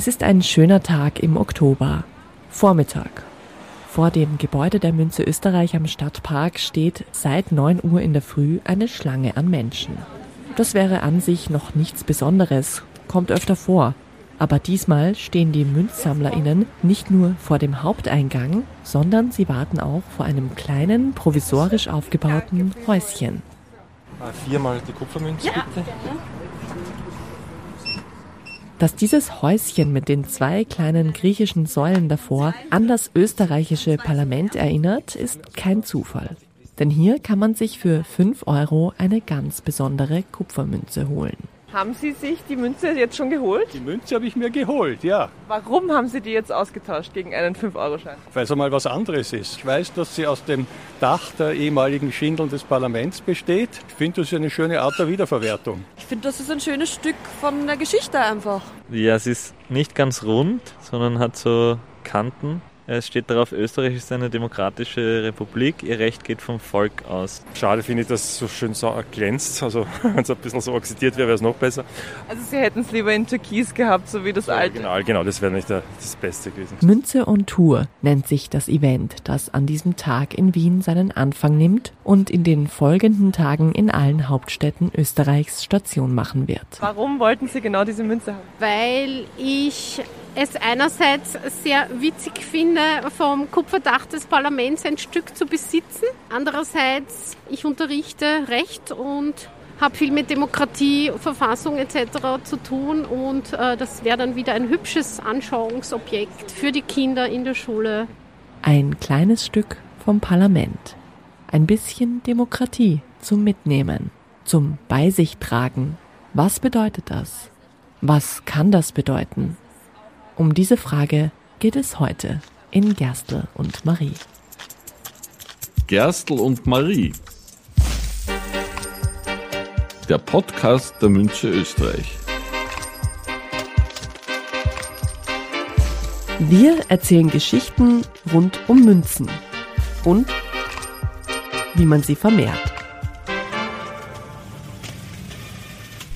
Es ist ein schöner Tag im Oktober. Vormittag. Vor dem Gebäude der Münze Österreich am Stadtpark steht seit 9 Uhr in der Früh eine Schlange an Menschen. Das wäre an sich noch nichts Besonderes, kommt öfter vor. Aber diesmal stehen die MünzsammlerInnen nicht nur vor dem Haupteingang, sondern sie warten auch vor einem kleinen, provisorisch aufgebauten Häuschen. Viermal die Kupfermünze, bitte. Dass dieses Häuschen mit den zwei kleinen griechischen Säulen davor an das österreichische Parlament erinnert, ist kein Zufall. Denn hier kann man sich für 5 Euro eine ganz besondere Kupfermünze holen. Haben Sie sich die Münze jetzt schon geholt? Die Münze habe ich mir geholt, ja. Warum haben Sie die jetzt ausgetauscht gegen einen 5-Euro-Schein? Weil es einmal was anderes ist. Ich weiß, dass sie aus dem Dach der ehemaligen Schindeln des Parlaments besteht. Ich finde, das ist eine schöne Art der Wiederverwertung. Ich finde, das ist ein schönes Stück von der Geschichte einfach. Ja, es ist nicht ganz rund, sondern hat so Kanten es steht darauf, Österreich ist eine demokratische Republik, ihr Recht geht vom Volk aus. Schade finde ich, dass es so schön so glänzt. Also wenn es ein bisschen so oxidiert wäre, wäre es noch besser. Also Sie hätten es lieber in Türkis gehabt, so wie das Ja, alte. Genau, genau, das wäre nicht das Beste gewesen. Münze on Tour nennt sich das Event, das an diesem Tag in Wien seinen Anfang nimmt und in den folgenden Tagen in allen Hauptstädten Österreichs Station machen wird. Warum wollten Sie genau diese Münze haben? weil ich es einerseits sehr witzig finde, vom Kupferdach des Parlaments ein Stück zu besitzen. Andererseits, ich unterrichte Recht und habe viel mit Demokratie, Verfassung etc. zu tun und äh, das wäre dann wieder ein hübsches Anschauungsobjekt für die Kinder in der Schule. Ein kleines Stück vom Parlament. Ein bisschen Demokratie zum Mitnehmen, zum Bei sich tragen. Was bedeutet das? Was kann das bedeuten? Um diese Frage geht es heute in Gerstl und Marie. Gerstl und Marie. Der Podcast der Münze Österreich. Wir erzählen Geschichten rund um Münzen und wie man sie vermehrt.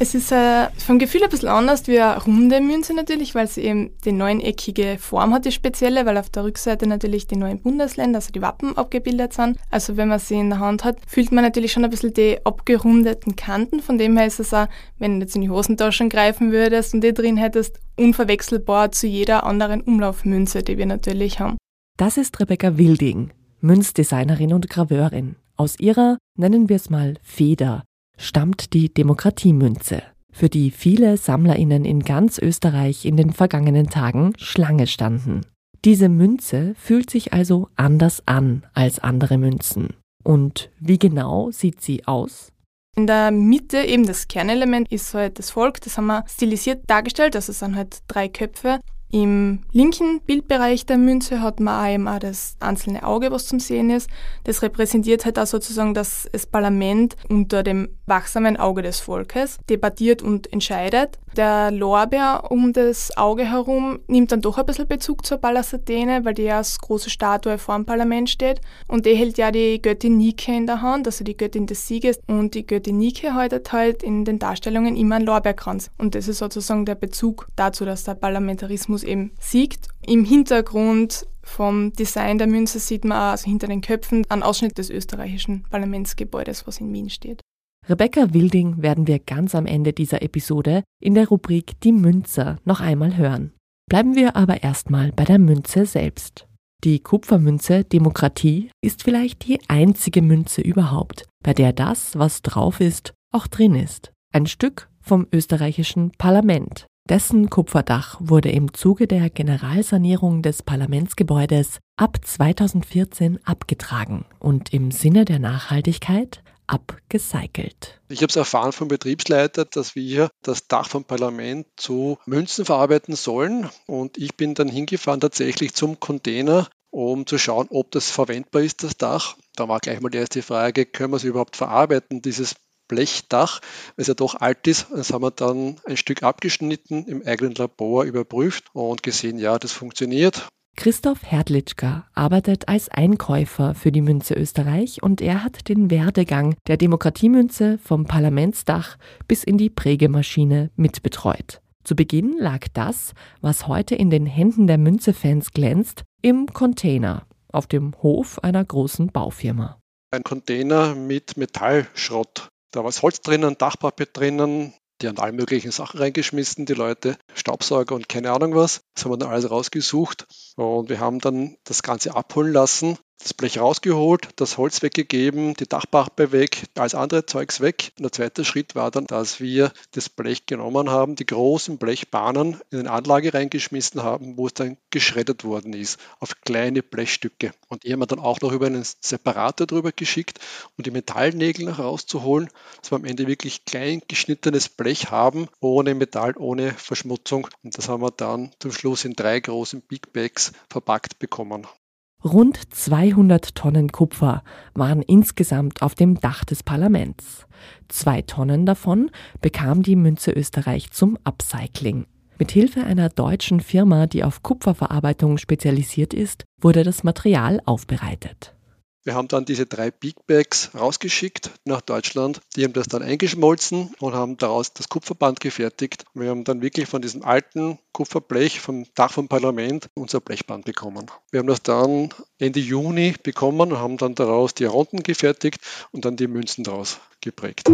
Es ist äh, vom Gefühl ein bisschen anders wie eine runde Münze natürlich, weil sie eben die neuneckige Form hat, die spezielle, weil auf der Rückseite natürlich die neuen Bundesländer, also die Wappen abgebildet sind. Also wenn man sie in der Hand hat, fühlt man natürlich schon ein bisschen die abgerundeten Kanten. Von dem her ist es auch, wenn du jetzt in die Hosentaschen greifen würdest und die drin hättest, unverwechselbar zu jeder anderen Umlaufmünze, die wir natürlich haben. Das ist Rebecca Wilding, Münzdesignerin und Graveurin. Aus ihrer, nennen wir es mal Feder, stammt die Demokratiemünze, für die viele SammlerInnen in ganz Österreich in den vergangenen Tagen Schlange standen. Diese Münze fühlt sich also anders an als andere Münzen. Und wie genau sieht sie aus? In der Mitte eben das Kernelement ist halt das Volk, das haben wir stilisiert dargestellt, also es sind halt drei Köpfe. Im linken Bildbereich der Münze hat man auch eben auch das einzelne Auge, was zum Sehen ist. Das repräsentiert halt auch sozusagen, dass das Parlament unter dem wachsamen Auge des Volkes debattiert und entscheidet. Der Lorbeer um das Auge herum nimmt dann doch ein bisschen Bezug zur Pallas Athene, weil die ja als große Statue vor dem Parlament steht. Und die hält ja die Göttin Nike in der Hand, also die Göttin des Sieges. Und die Göttin Nike haltet halt in den Darstellungen immer einen Lorbeerkranz. Und das ist sozusagen der Bezug dazu, dass der Parlamentarismus eben siegt. Im Hintergrund vom Design der Münze sieht man auch, also hinter den Köpfen, einen Ausschnitt des österreichischen Parlamentsgebäudes, was in Wien steht. Rebecca Wilding werden wir ganz am Ende dieser Episode in der Rubrik Die Münzer noch einmal hören. Bleiben wir aber erstmal bei der Münze selbst. Die Kupfermünze Demokratie ist vielleicht die einzige Münze überhaupt, bei der das, was drauf ist, auch drin ist. Ein Stück vom österreichischen Parlament. Dessen Kupferdach wurde im Zuge der Generalsanierung des Parlamentsgebäudes ab 2014 abgetragen und im Sinne der Nachhaltigkeit abgecycelt. Ich habe es erfahren vom Betriebsleiter, dass wir das Dach vom Parlament zu Münzen verarbeiten sollen. Und ich bin dann hingefahren tatsächlich zum Container, um zu schauen, ob das verwendbar ist, das Dach. Da war gleich mal die erste Frage, können wir es überhaupt verarbeiten, dieses Blechdach, weil es ja doch alt ist. Das haben wir dann ein Stück abgeschnitten, im eigenen Labor überprüft und gesehen, ja, das funktioniert. Christoph Herdlitschka arbeitet als Einkäufer für die Münze Österreich und er hat den Werdegang der Demokratiemünze vom Parlamentsdach bis in die Prägemaschine mitbetreut. Zu Beginn lag das, was heute in den Händen der Münze-Fans glänzt, im Container auf dem Hof einer großen Baufirma. Ein Container mit Metallschrott. Da war das Holz drinnen, Dachpapier drinnen, die haben alle möglichen Sachen reingeschmissen, die Leute, Staubsauger und keine Ahnung was. Das haben wir dann alles rausgesucht und wir haben dann das Ganze abholen lassen das Blech rausgeholt, das Holz weggegeben, die Dachpappe weg, alles andere Zeugs weg. Und der zweite Schritt war dann, dass wir das Blech genommen haben, die großen Blechbahnen in eine Anlage reingeschmissen haben, wo es dann geschreddert worden ist auf kleine Blechstücke. Und die haben wir dann auch noch über einen Separator drüber geschickt, um die Metallnägel noch rauszuholen, dass wir am Ende wirklich klein geschnittenes Blech haben, ohne Metall, ohne Verschmutzung. Und das haben wir dann zum Schluss in drei großen Big Bags verpackt bekommen. Rund 200 Tonnen Kupfer waren insgesamt auf dem Dach des Parlaments. Zwei Tonnen davon bekam die Münze Österreich zum Upcycling. Mit Hilfe einer deutschen Firma, die auf Kupferverarbeitung spezialisiert ist, wurde das Material aufbereitet. Wir haben dann diese drei Big Bags rausgeschickt nach Deutschland. Die haben das dann eingeschmolzen und haben daraus das Kupferband gefertigt. Wir haben dann wirklich von diesem alten Kupferblech vom Dach vom Parlament unser Blechband bekommen. Wir haben das dann Ende Juni bekommen und haben dann daraus die Runden gefertigt und dann die Münzen daraus geprägt.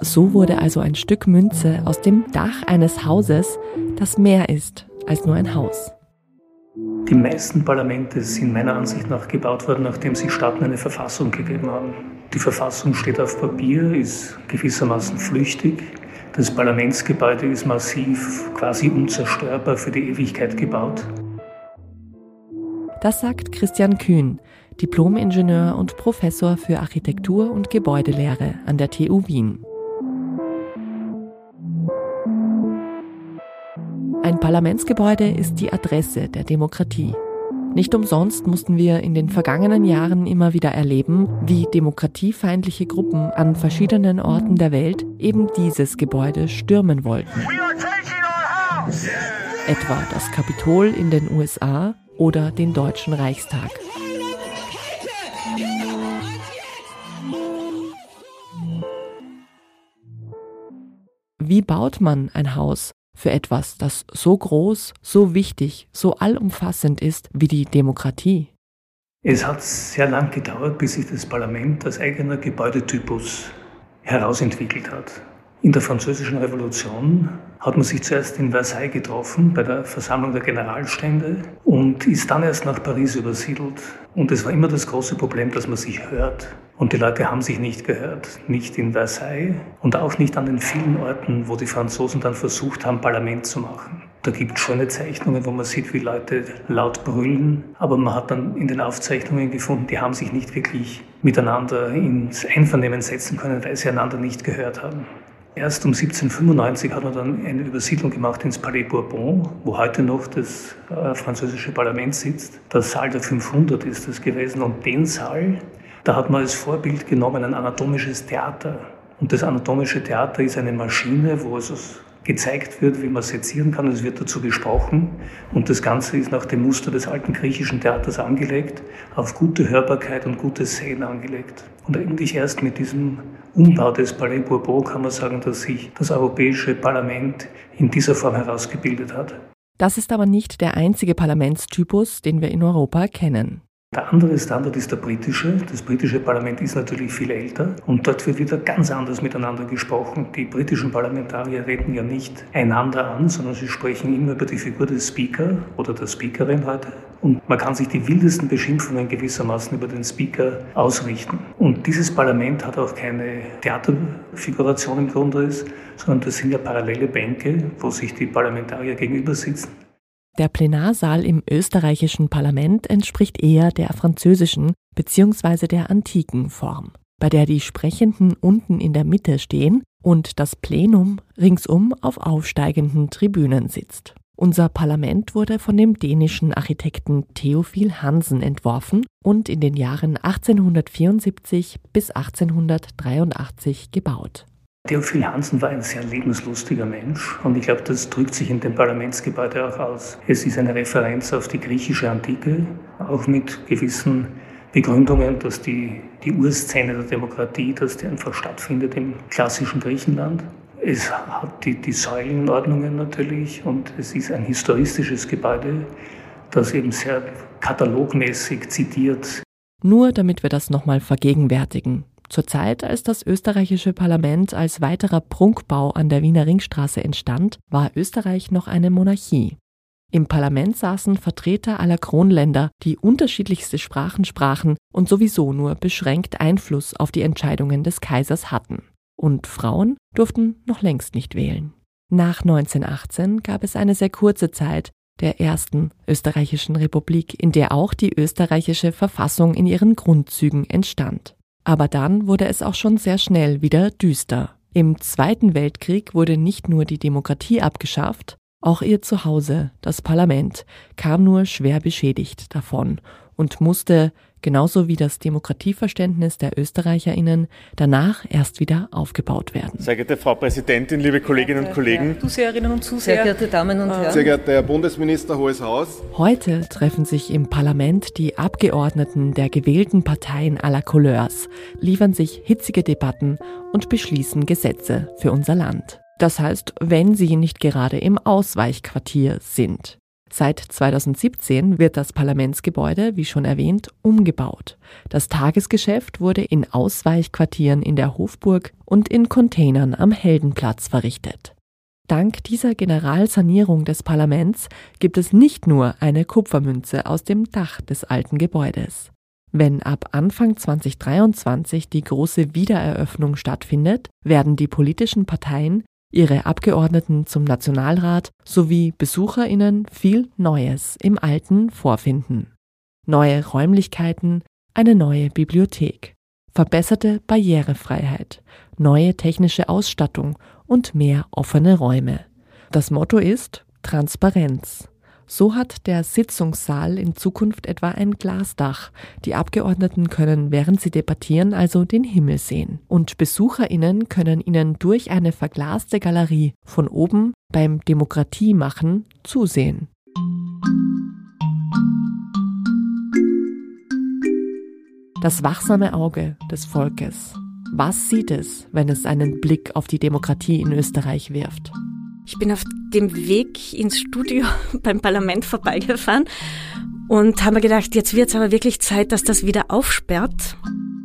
So wurde also ein Stück Münze aus dem Dach eines Hauses, das mehr ist als nur ein Haus. Die meisten Parlamente sind meiner Ansicht nach gebaut worden, nachdem sich Staaten eine Verfassung gegeben haben. Die Verfassung steht auf Papier, ist gewissermaßen flüchtig. Das Parlamentsgebäude ist massiv, quasi unzerstörbar für die Ewigkeit gebaut. Das sagt Christian Kühn, Diplomingenieur und Professor für Architektur und Gebäudelehre an der TU Wien. Ein Parlamentsgebäude ist die Adresse der Demokratie. Nicht umsonst mussten wir in den vergangenen Jahren immer wieder erleben, wie demokratiefeindliche Gruppen an verschiedenen Orten der Welt eben dieses Gebäude stürmen wollten. Etwa das Kapitol in den USA oder den Deutschen Reichstag. Wie baut man ein Haus, für etwas, das so groß, so wichtig, so allumfassend ist wie die Demokratie? Es hat sehr lang gedauert, bis sich das Parlament als eigener Gebäudetypus herausentwickelt hat. In der Französischen Revolution hat man sich zuerst in Versailles getroffen bei der Versammlung der Generalstände und ist dann erst nach Paris übersiedelt. Und es war immer das große Problem, dass man sich hört. Und die Leute haben sich nicht gehört, nicht in Versailles und auch nicht an den vielen Orten, wo die Franzosen dann versucht haben, Parlament zu machen. Da gibt es schöne Zeichnungen, wo man sieht, wie Leute laut brüllen, aber man hat dann in den Aufzeichnungen gefunden, die haben sich nicht wirklich miteinander ins Einvernehmen setzen können, weil sie einander nicht gehört haben. Erst um 1795 hat man dann eine Übersiedlung gemacht ins Palais Bourbon, wo heute noch das äh, französische Parlament sitzt. Der Saal der 500 ist das gewesen und den Saal, da hat man als Vorbild genommen ein anatomisches Theater. Und das anatomische Theater ist eine Maschine, wo also gezeigt wird, wie man sezieren kann. Es wird dazu gesprochen und das Ganze ist nach dem Muster des alten griechischen Theaters angelegt, auf gute Hörbarkeit und gutes Sehen angelegt. Und eigentlich erst mit diesem Umbau des Palais Bourbon kann man sagen, dass sich das Europäische Parlament in dieser Form herausgebildet hat. Das ist aber nicht der einzige Parlamentstypus, den wir in Europa kennen. Der andere Standard ist der britische. Das britische Parlament ist natürlich viel älter und dort wird wieder ganz anders miteinander gesprochen. Die britischen Parlamentarier reden ja nicht einander an, sondern sie sprechen immer über die Figur des Speaker oder der Speakerin heute. Und man kann sich die wildesten Beschimpfungen gewissermaßen über den Speaker ausrichten. Und dieses Parlament hat auch keine Theaterfiguration im Grunde, sondern das sind ja parallele Bänke, wo sich die Parlamentarier gegenüber sitzen. Der Plenarsaal im österreichischen Parlament entspricht eher der französischen bzw. der antiken Form, bei der die Sprechenden unten in der Mitte stehen und das Plenum ringsum auf aufsteigenden Tribünen sitzt. Unser Parlament wurde von dem dänischen Architekten Theophil Hansen entworfen und in den Jahren 1874 bis 1883 gebaut. Theophil Hansen war ein sehr lebenslustiger Mensch und ich glaube, das drückt sich in dem Parlamentsgebäude auch aus. Es ist eine Referenz auf die griechische Antike, auch mit gewissen Begründungen, dass die, die Urszene der Demokratie, dass die einfach stattfindet im klassischen Griechenland. Es hat die, die Säulenordnungen natürlich und es ist ein historistisches Gebäude, das eben sehr katalogmäßig zitiert. Nur damit wir das nochmal vergegenwärtigen. Zur Zeit, als das österreichische Parlament als weiterer Prunkbau an der Wiener Ringstraße entstand, war Österreich noch eine Monarchie. Im Parlament saßen Vertreter aller Kronländer, die unterschiedlichste Sprachen sprachen und sowieso nur beschränkt Einfluss auf die Entscheidungen des Kaisers hatten. Und Frauen durften noch längst nicht wählen. Nach 1918 gab es eine sehr kurze Zeit der ersten österreichischen Republik, in der auch die österreichische Verfassung in ihren Grundzügen entstand. Aber dann wurde es auch schon sehr schnell wieder düster. Im Zweiten Weltkrieg wurde nicht nur die Demokratie abgeschafft, auch ihr Zuhause, das Parlament, kam nur schwer beschädigt davon und musste, genauso wie das Demokratieverständnis der Österreicherinnen, danach erst wieder aufgebaut werden. Sehr geehrte Frau Präsidentin, liebe Kolleginnen und Kollegen, Zuseherinnen und Zuseher, sehr geehrte Damen und Herren, sehr geehrter Herr Bundesminister, Hohes Haus. Heute treffen sich im Parlament die Abgeordneten der gewählten Parteien aller Couleurs, liefern sich hitzige Debatten und beschließen Gesetze für unser Land. Das heißt, wenn sie nicht gerade im Ausweichquartier sind. Seit 2017 wird das Parlamentsgebäude, wie schon erwähnt, umgebaut. Das Tagesgeschäft wurde in Ausweichquartieren in der Hofburg und in Containern am Heldenplatz verrichtet. Dank dieser Generalsanierung des Parlaments gibt es nicht nur eine Kupfermünze aus dem Dach des alten Gebäudes. Wenn ab Anfang 2023 die große Wiedereröffnung stattfindet, werden die politischen Parteien ihre Abgeordneten zum Nationalrat sowie Besucherinnen viel Neues im Alten vorfinden. Neue Räumlichkeiten, eine neue Bibliothek, verbesserte Barrierefreiheit, neue technische Ausstattung und mehr offene Räume. Das Motto ist Transparenz. So hat der Sitzungssaal in Zukunft etwa ein Glasdach. Die Abgeordneten können, während sie debattieren, also den Himmel sehen. Und Besucherinnen können ihnen durch eine verglaste Galerie von oben beim Demokratiemachen zusehen. Das wachsame Auge des Volkes. Was sieht es, wenn es einen Blick auf die Demokratie in Österreich wirft? Ich bin auf dem Weg ins Studio beim Parlament vorbeigefahren und habe mir gedacht, jetzt wird es aber wirklich Zeit, dass das wieder aufsperrt.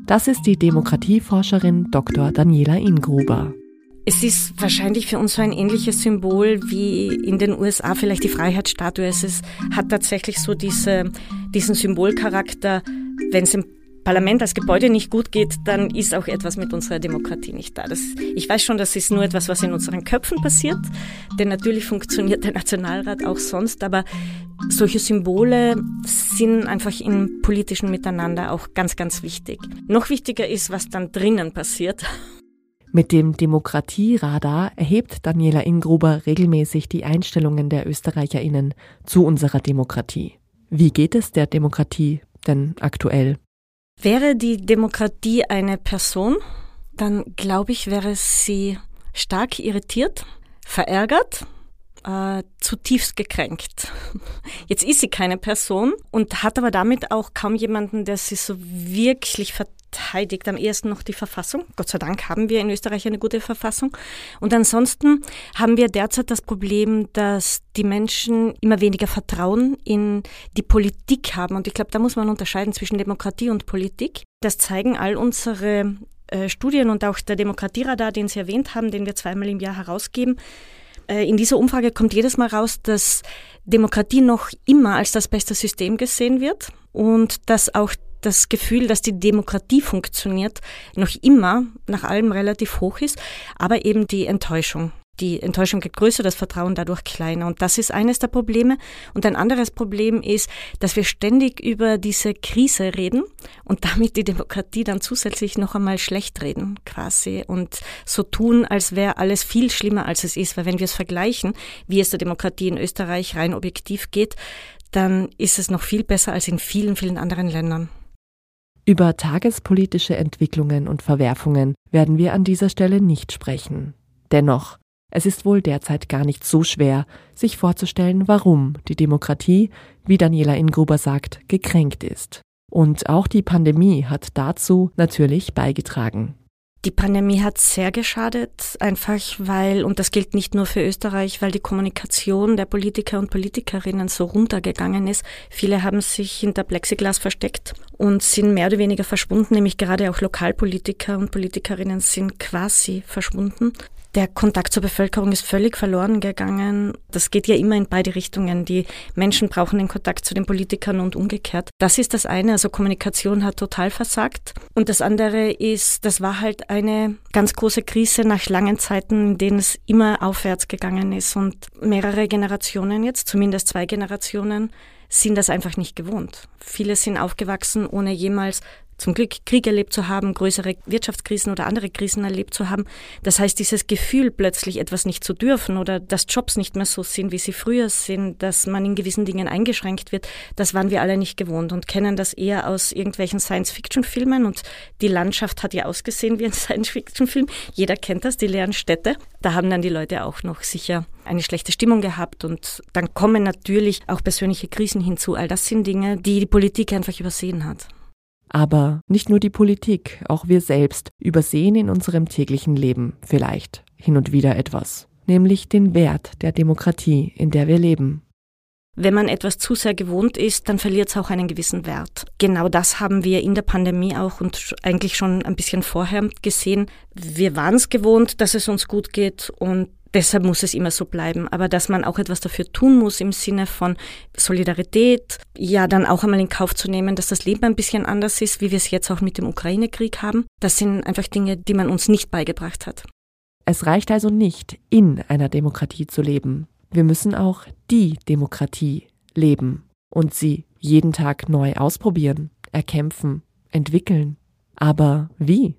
Das ist die Demokratieforscherin Dr. Daniela Ingruber. Es ist wahrscheinlich für uns so ein ähnliches Symbol wie in den USA vielleicht die Freiheitsstatue. Es ist, hat tatsächlich so diese, diesen Symbolcharakter, wenn es im Parlament als Gebäude nicht gut geht, dann ist auch etwas mit unserer Demokratie nicht da. Das, ich weiß schon, das ist nur etwas, was in unseren Köpfen passiert, denn natürlich funktioniert der Nationalrat auch sonst, aber solche Symbole sind einfach im politischen Miteinander auch ganz, ganz wichtig. Noch wichtiger ist, was dann drinnen passiert. Mit dem Demokratieradar erhebt Daniela Ingruber regelmäßig die Einstellungen der ÖsterreicherInnen zu unserer Demokratie. Wie geht es der Demokratie denn aktuell? Wäre die Demokratie eine Person, dann glaube ich, wäre sie stark irritiert, verärgert, äh, zutiefst gekränkt. Jetzt ist sie keine Person und hat aber damit auch kaum jemanden, der sie so wirklich vertritt verteidigt am ehesten noch die Verfassung. Gott sei Dank haben wir in Österreich eine gute Verfassung. Und ansonsten haben wir derzeit das Problem, dass die Menschen immer weniger Vertrauen in die Politik haben. Und ich glaube, da muss man unterscheiden zwischen Demokratie und Politik. Das zeigen all unsere äh, Studien und auch der Demokratieradar, den Sie erwähnt haben, den wir zweimal im Jahr herausgeben. Äh, in dieser Umfrage kommt jedes Mal raus, dass Demokratie noch immer als das beste System gesehen wird und dass auch das Gefühl, dass die Demokratie funktioniert, noch immer nach allem relativ hoch ist, aber eben die Enttäuschung. Die Enttäuschung geht größer, das Vertrauen dadurch kleiner. Und das ist eines der Probleme. Und ein anderes Problem ist, dass wir ständig über diese Krise reden und damit die Demokratie dann zusätzlich noch einmal schlecht reden, quasi. Und so tun, als wäre alles viel schlimmer, als es ist. Weil wenn wir es vergleichen, wie es der Demokratie in Österreich rein objektiv geht, dann ist es noch viel besser als in vielen, vielen anderen Ländern. Über tagespolitische Entwicklungen und Verwerfungen werden wir an dieser Stelle nicht sprechen. Dennoch, es ist wohl derzeit gar nicht so schwer, sich vorzustellen, warum die Demokratie, wie Daniela Ingruber sagt, gekränkt ist. Und auch die Pandemie hat dazu natürlich beigetragen. Die Pandemie hat sehr geschadet, einfach weil, und das gilt nicht nur für Österreich, weil die Kommunikation der Politiker und Politikerinnen so runtergegangen ist. Viele haben sich hinter Plexiglas versteckt und sind mehr oder weniger verschwunden, nämlich gerade auch Lokalpolitiker und Politikerinnen sind quasi verschwunden. Der Kontakt zur Bevölkerung ist völlig verloren gegangen. Das geht ja immer in beide Richtungen. Die Menschen brauchen den Kontakt zu den Politikern und umgekehrt. Das ist das eine. Also Kommunikation hat total versagt. Und das andere ist, das war halt eine ganz große Krise nach langen Zeiten, in denen es immer aufwärts gegangen ist und mehrere Generationen jetzt, zumindest zwei Generationen, sind das einfach nicht gewohnt. Viele sind aufgewachsen, ohne jemals zum Glück Krieg erlebt zu haben, größere Wirtschaftskrisen oder andere Krisen erlebt zu haben. Das heißt, dieses Gefühl, plötzlich etwas nicht zu dürfen oder dass Jobs nicht mehr so sind, wie sie früher sind, dass man in gewissen Dingen eingeschränkt wird, das waren wir alle nicht gewohnt und kennen das eher aus irgendwelchen Science-Fiction-Filmen und die Landschaft hat ja ausgesehen wie ein Science-Fiction-Film. Jeder kennt das, die leeren Städte. Da haben dann die Leute auch noch sicher eine schlechte Stimmung gehabt und dann kommen natürlich auch persönliche Krisen hinzu. All das sind Dinge, die die Politik einfach übersehen hat. Aber nicht nur die Politik, auch wir selbst übersehen in unserem täglichen Leben vielleicht hin und wieder etwas, nämlich den Wert der Demokratie, in der wir leben. Wenn man etwas zu sehr gewohnt ist, dann verliert es auch einen gewissen Wert. Genau das haben wir in der Pandemie auch und eigentlich schon ein bisschen vorher gesehen. Wir waren es gewohnt, dass es uns gut geht und deshalb muss es immer so bleiben. Aber dass man auch etwas dafür tun muss im Sinne von Solidarität, ja, dann auch einmal in Kauf zu nehmen, dass das Leben ein bisschen anders ist, wie wir es jetzt auch mit dem Ukraine-Krieg haben. Das sind einfach Dinge, die man uns nicht beigebracht hat. Es reicht also nicht, in einer Demokratie zu leben. Wir müssen auch die Demokratie leben und sie jeden Tag neu ausprobieren, erkämpfen, entwickeln. Aber wie?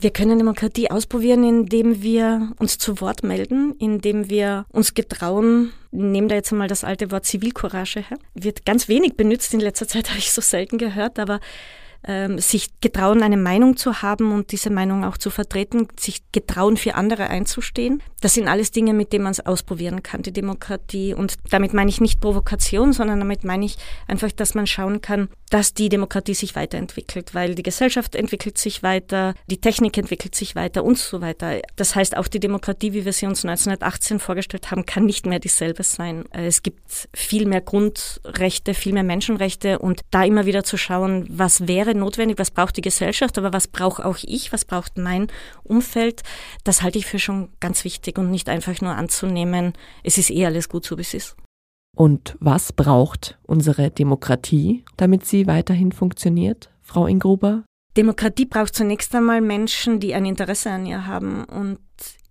Wir können Demokratie ausprobieren, indem wir uns zu Wort melden, indem wir uns getrauen, nehmen da jetzt einmal das alte Wort Zivilcourage her. Wird ganz wenig benutzt, in letzter Zeit habe ich so selten gehört, aber ähm, sich getrauen, eine Meinung zu haben und diese Meinung auch zu vertreten, sich getrauen, für andere einzustehen. Das sind alles Dinge, mit denen man es ausprobieren kann, die Demokratie. Und damit meine ich nicht Provokation, sondern damit meine ich einfach, dass man schauen kann, dass die Demokratie sich weiterentwickelt, weil die Gesellschaft entwickelt sich weiter, die Technik entwickelt sich weiter und so weiter. Das heißt, auch die Demokratie, wie wir sie uns 1918 vorgestellt haben, kann nicht mehr dieselbe sein. Es gibt viel mehr Grundrechte, viel mehr Menschenrechte und da immer wieder zu schauen, was wäre notwendig, was braucht die Gesellschaft, aber was brauche auch ich, was braucht mein Umfeld, das halte ich für schon ganz wichtig und nicht einfach nur anzunehmen, es ist eh alles gut so, wie es ist. Und was braucht unsere Demokratie, damit sie weiterhin funktioniert, Frau Ingruber? Demokratie braucht zunächst einmal Menschen, die ein Interesse an ihr haben und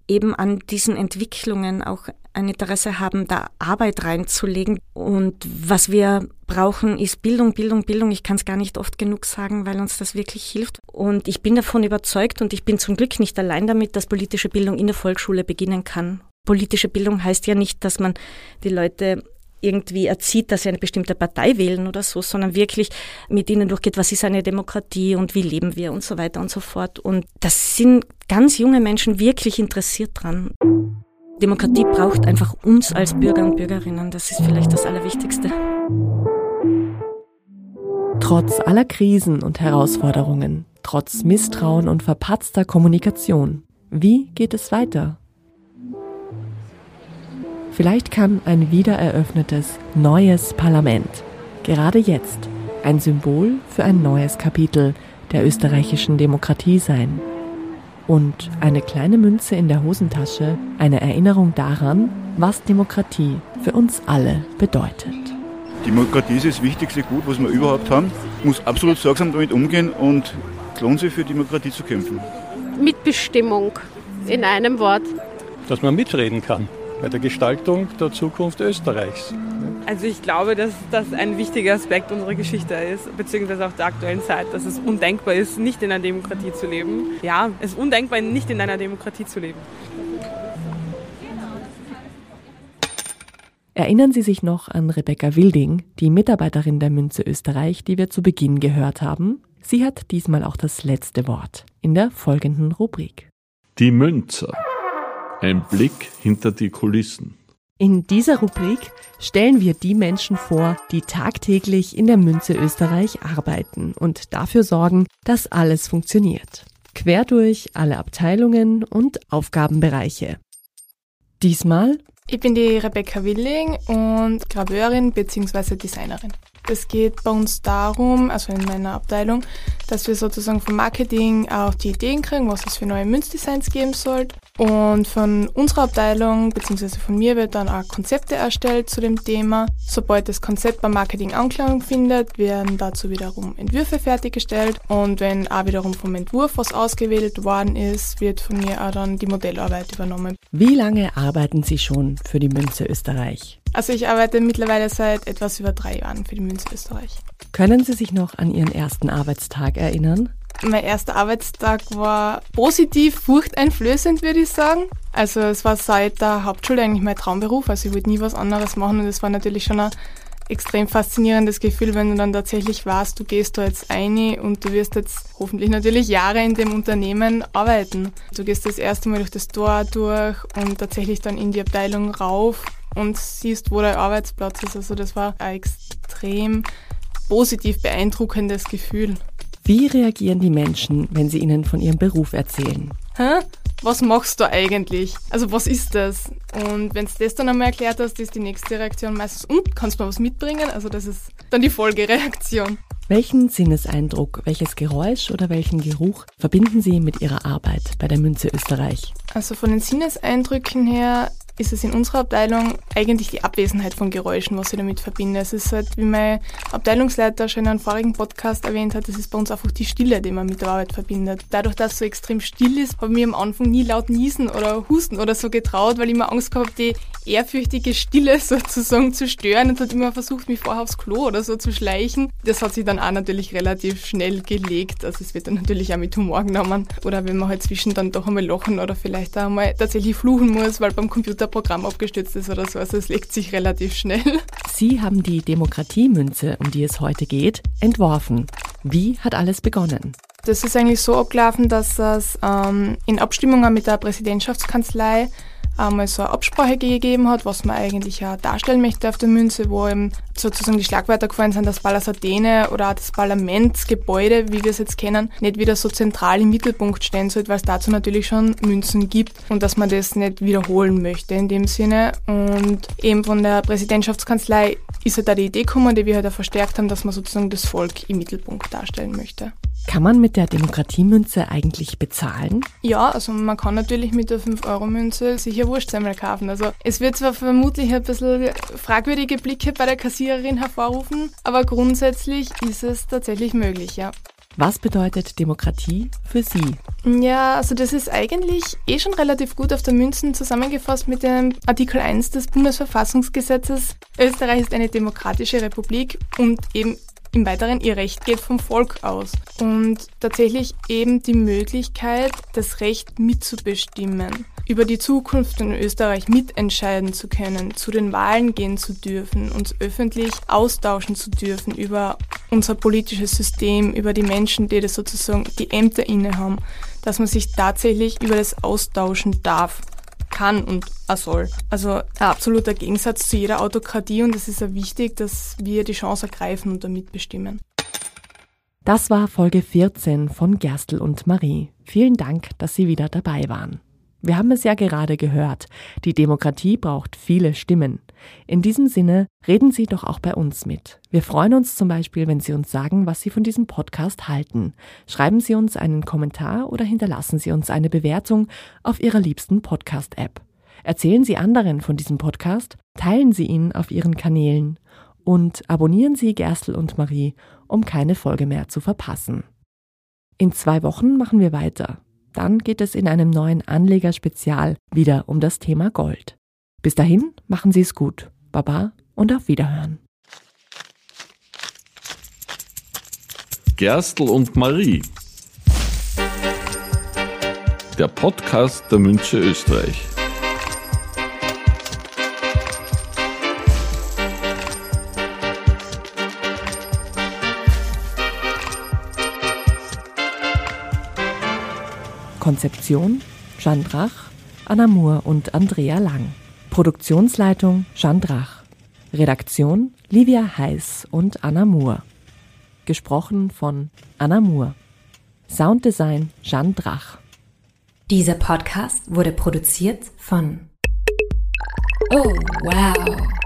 eben an diesen Entwicklungen auch ein Interesse haben, da Arbeit reinzulegen. Und was wir brauchen, ist Bildung, Bildung, Bildung. Ich kann es gar nicht oft genug sagen, weil uns das wirklich hilft. Und ich bin davon überzeugt und ich bin zum Glück nicht allein damit, dass politische Bildung in der Volksschule beginnen kann. Politische Bildung heißt ja nicht, dass man die Leute irgendwie erzieht, dass sie eine bestimmte Partei wählen oder so, sondern wirklich mit ihnen durchgeht, was ist eine Demokratie und wie leben wir und so weiter und so fort. Und das sind ganz junge Menschen wirklich interessiert dran. Demokratie braucht einfach uns als Bürger und Bürgerinnen. Das ist vielleicht das Allerwichtigste. Trotz aller Krisen und Herausforderungen, trotz Misstrauen und verpatzter Kommunikation, wie geht es weiter? Vielleicht kann ein wiedereröffnetes neues Parlament gerade jetzt ein Symbol für ein neues Kapitel der österreichischen Demokratie sein. Und eine kleine Münze in der Hosentasche eine Erinnerung daran, was Demokratie für uns alle bedeutet. Demokratie ist das wichtigste Gut, was wir überhaupt haben. Muss absolut sorgsam damit umgehen und es lohnt sich für Demokratie zu kämpfen. Mitbestimmung in einem Wort. Dass man mitreden kann bei der Gestaltung der Zukunft Österreichs. Also ich glaube, dass das ein wichtiger Aspekt unserer Geschichte ist, beziehungsweise auch der aktuellen Zeit, dass es undenkbar ist, nicht in einer Demokratie zu leben. Ja, es ist undenkbar, nicht in einer Demokratie zu leben. Erinnern Sie sich noch an Rebecca Wilding, die Mitarbeiterin der Münze Österreich, die wir zu Beginn gehört haben? Sie hat diesmal auch das letzte Wort in der folgenden Rubrik. Die Münze. Ein Blick hinter die Kulissen. In dieser Rubrik stellen wir die Menschen vor, die tagtäglich in der Münze Österreich arbeiten und dafür sorgen, dass alles funktioniert. Quer durch alle Abteilungen und Aufgabenbereiche. Diesmal ich bin die Rebecca Willing und Graveurin bzw. Designerin. Es geht bei uns darum, also in meiner Abteilung, dass wir sozusagen vom Marketing auch die Ideen kriegen, was es für neue Münzdesigns geben soll. Und von unserer Abteilung bzw. von mir wird dann auch Konzepte erstellt zu dem Thema. Sobald das Konzept beim Marketing Anklang findet, werden dazu wiederum Entwürfe fertiggestellt. Und wenn auch wiederum vom Entwurf was ausgewählt worden ist, wird von mir auch dann die Modellarbeit übernommen. Wie lange arbeiten Sie schon für die Münze Österreich? Also ich arbeite mittlerweile seit etwas über drei Jahren für die Münze Österreich. Können Sie sich noch an Ihren ersten Arbeitstag erinnern? Mein erster Arbeitstag war positiv furchteinflößend, würde ich sagen. Also es war seit der Hauptschule eigentlich mein Traumberuf. Also ich wollte nie was anderes machen und es war natürlich schon ein extrem faszinierendes Gefühl, wenn du dann tatsächlich weißt, du gehst da jetzt ein und du wirst jetzt hoffentlich natürlich Jahre in dem Unternehmen arbeiten. Du gehst das erste Mal durch das Tor durch und tatsächlich dann in die Abteilung rauf und siehst, wo dein Arbeitsplatz ist. Also das war ein extrem positiv beeindruckendes Gefühl. Wie reagieren die Menschen, wenn sie ihnen von ihrem Beruf erzählen? Hä? Was machst du eigentlich? Also was ist das? Und wenn du das dann einmal erklärt hast, ist die nächste Reaktion meistens, und kannst du mal was mitbringen? Also das ist dann die Folgereaktion. Welchen Sinneseindruck, welches Geräusch oder welchen Geruch verbinden Sie mit Ihrer Arbeit bei der Münze Österreich? Also von den Sinneseindrücken her ist es in unserer Abteilung eigentlich die Abwesenheit von Geräuschen, was ich damit verbinde. Es ist halt, wie mein Abteilungsleiter schon in einem vorigen Podcast erwähnt hat, es ist bei uns einfach die Stille, die man mit der Arbeit verbindet. Dadurch, dass es so extrem still ist, habe ich mir am Anfang nie laut niesen oder husten oder so getraut, weil ich immer Angst gehabt habe, die ehrfürchtige Stille sozusagen zu stören und hat immer versucht, mich vorher aufs Klo oder so zu schleichen. Das hat sich dann auch natürlich relativ schnell gelegt. Also es wird dann natürlich auch mit Humor genommen. Oder wenn man halt zwischen dann doch einmal lachen oder vielleicht auch einmal tatsächlich fluchen muss, weil beim Computer Programm abgestürzt ist oder so. Also es legt sich relativ schnell. Sie haben die Demokratiemünze, um die es heute geht, entworfen. Wie hat alles begonnen? Das ist eigentlich so abgelaufen, dass es ähm, in Abstimmungen mit der Präsidentschaftskanzlei einmal so eine Absprache gegeben hat, was man eigentlich ja darstellen möchte auf der Münze, wo eben sozusagen die Schlagwörter gefallen sind, das Pallas Athene oder auch das Parlamentsgebäude, wie wir es jetzt kennen, nicht wieder so zentral im Mittelpunkt stehen sollte, weil es dazu natürlich schon Münzen gibt und dass man das nicht wiederholen möchte in dem Sinne. Und eben von der Präsidentschaftskanzlei ist halt da die Idee gekommen, die wir halt auch verstärkt haben, dass man sozusagen das Volk im Mittelpunkt darstellen möchte. Kann man mit der Demokratiemünze eigentlich bezahlen? Ja, also man kann natürlich mit der 5-Euro-Münze sicher Wurstsemmel kaufen. Also es wird zwar vermutlich ein bisschen fragwürdige Blicke bei der Kassiererin hervorrufen, aber grundsätzlich ist es tatsächlich möglich, ja. Was bedeutet Demokratie für Sie? Ja, also das ist eigentlich eh schon relativ gut auf der Münzen zusammengefasst mit dem Artikel 1 des Bundesverfassungsgesetzes. Österreich ist eine demokratische Republik und eben im Weiteren, ihr Recht geht vom Volk aus. Und tatsächlich eben die Möglichkeit, das Recht mitzubestimmen, über die Zukunft in Österreich mitentscheiden zu können, zu den Wahlen gehen zu dürfen, uns öffentlich austauschen zu dürfen über unser politisches System, über die Menschen, die das sozusagen die Ämter innehaben, dass man sich tatsächlich über das austauschen darf kann und auch soll. Also ein absoluter Gegensatz zu jeder Autokratie und es ist ja wichtig, dass wir die Chance ergreifen und damit bestimmen. Das war Folge 14 von Gerstl und Marie. Vielen Dank, dass Sie wieder dabei waren. Wir haben es ja gerade gehört, die Demokratie braucht viele Stimmen. In diesem Sinne reden Sie doch auch bei uns mit. Wir freuen uns zum Beispiel, wenn Sie uns sagen, was Sie von diesem Podcast halten. Schreiben Sie uns einen Kommentar oder hinterlassen Sie uns eine Bewertung auf Ihrer liebsten Podcast-App. Erzählen Sie anderen von diesem Podcast, teilen Sie ihn auf Ihren Kanälen und abonnieren Sie Gerstl und Marie, um keine Folge mehr zu verpassen. In zwei Wochen machen wir weiter. Dann geht es in einem neuen Anlegerspezial wieder um das Thema Gold. Bis dahin, machen Sie es gut. Baba und auf Wiederhören. Gerstl und Marie. Der Podcast der Münze Österreich. Konzeption Jeanne Drach, Anna Moore und Andrea Lang. Produktionsleitung Jeanne Drach. Redaktion Livia Heiß und Anna Moore. Gesprochen von Anna Moore. Sounddesign Jeanne Drach. Dieser Podcast wurde produziert von Oh, wow.